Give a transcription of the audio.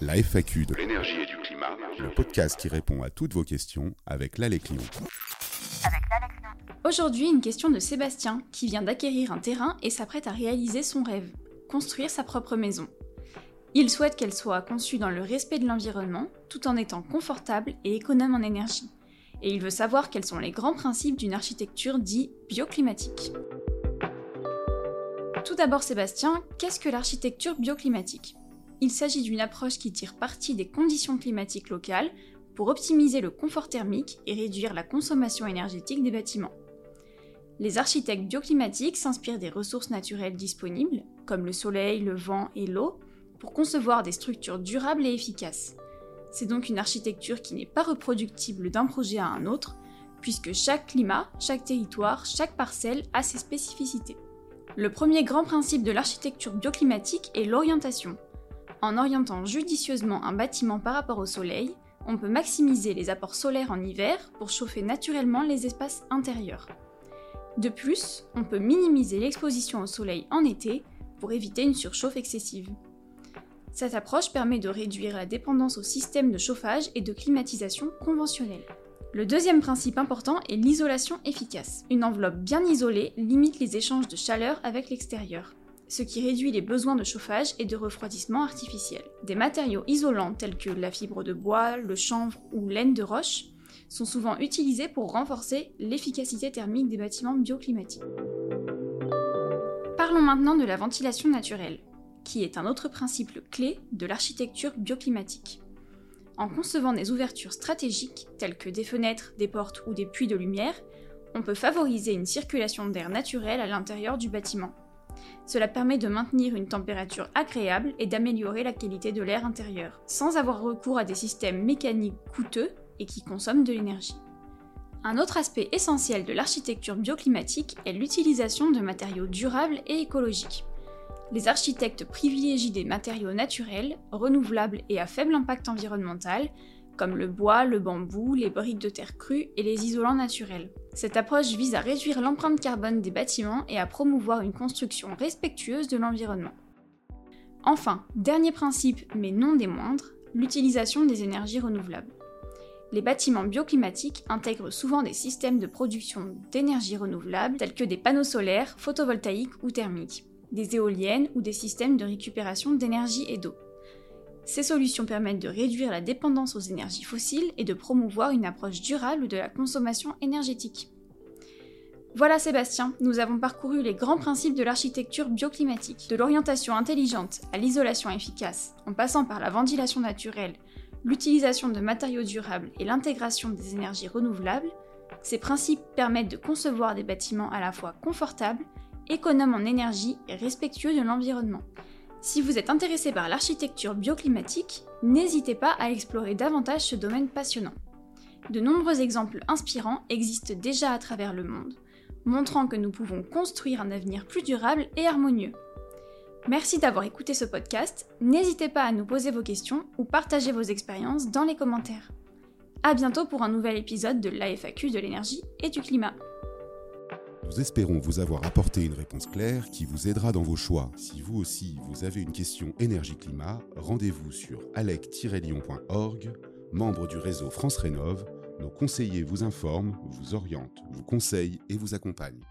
La FAQ de l'énergie et du climat, le podcast qui répond à toutes vos questions avec l'Alex Aujourd'hui, une question de Sébastien qui vient d'acquérir un terrain et s'apprête à réaliser son rêve, construire sa propre maison. Il souhaite qu'elle soit conçue dans le respect de l'environnement, tout en étant confortable et économe en énergie. Et il veut savoir quels sont les grands principes d'une architecture dite bioclimatique. Tout d'abord Sébastien, qu'est-ce que l'architecture bioclimatique? Il s'agit d'une approche qui tire parti des conditions climatiques locales pour optimiser le confort thermique et réduire la consommation énergétique des bâtiments. Les architectes bioclimatiques s'inspirent des ressources naturelles disponibles, comme le soleil, le vent et l'eau, pour concevoir des structures durables et efficaces. C'est donc une architecture qui n'est pas reproductible d'un projet à un autre, puisque chaque climat, chaque territoire, chaque parcelle a ses spécificités. Le premier grand principe de l'architecture bioclimatique est l'orientation. En orientant judicieusement un bâtiment par rapport au soleil, on peut maximiser les apports solaires en hiver pour chauffer naturellement les espaces intérieurs. De plus, on peut minimiser l'exposition au soleil en été pour éviter une surchauffe excessive. Cette approche permet de réduire la dépendance au système de chauffage et de climatisation conventionnels. Le deuxième principe important est l'isolation efficace. Une enveloppe bien isolée limite les échanges de chaleur avec l'extérieur, ce qui réduit les besoins de chauffage et de refroidissement artificiel. Des matériaux isolants tels que la fibre de bois, le chanvre ou laine de roche sont souvent utilisés pour renforcer l'efficacité thermique des bâtiments bioclimatiques. Parlons maintenant de la ventilation naturelle, qui est un autre principe clé de l'architecture bioclimatique. En concevant des ouvertures stratégiques, telles que des fenêtres, des portes ou des puits de lumière, on peut favoriser une circulation d'air naturel à l'intérieur du bâtiment. Cela permet de maintenir une température agréable et d'améliorer la qualité de l'air intérieur, sans avoir recours à des systèmes mécaniques coûteux et qui consomment de l'énergie. Un autre aspect essentiel de l'architecture bioclimatique est l'utilisation de matériaux durables et écologiques les architectes privilégient des matériaux naturels, renouvelables et à faible impact environnemental, comme le bois, le bambou, les briques de terre crue et les isolants naturels. Cette approche vise à réduire l'empreinte carbone des bâtiments et à promouvoir une construction respectueuse de l'environnement. Enfin, dernier principe mais non des moindres, l'utilisation des énergies renouvelables. Les bâtiments bioclimatiques intègrent souvent des systèmes de production d'énergie renouvelable tels que des panneaux solaires, photovoltaïques ou thermiques des éoliennes ou des systèmes de récupération d'énergie et d'eau. Ces solutions permettent de réduire la dépendance aux énergies fossiles et de promouvoir une approche durable de la consommation énergétique. Voilà Sébastien, nous avons parcouru les grands principes de l'architecture bioclimatique, de l'orientation intelligente à l'isolation efficace, en passant par la ventilation naturelle, l'utilisation de matériaux durables et l'intégration des énergies renouvelables. Ces principes permettent de concevoir des bâtiments à la fois confortables, économe en énergie et respectueux de l'environnement. Si vous êtes intéressé par l'architecture bioclimatique, n'hésitez pas à explorer davantage ce domaine passionnant. De nombreux exemples inspirants existent déjà à travers le monde, montrant que nous pouvons construire un avenir plus durable et harmonieux. Merci d'avoir écouté ce podcast, n'hésitez pas à nous poser vos questions ou partager vos expériences dans les commentaires. A bientôt pour un nouvel épisode de l'AFAQ de l'énergie et du climat. Nous espérons vous avoir apporté une réponse claire qui vous aidera dans vos choix. Si vous aussi vous avez une question énergie-climat, rendez-vous sur alec-lyon.org, membre du réseau France Rénov. Nos conseillers vous informent, vous orientent, vous conseillent et vous accompagnent.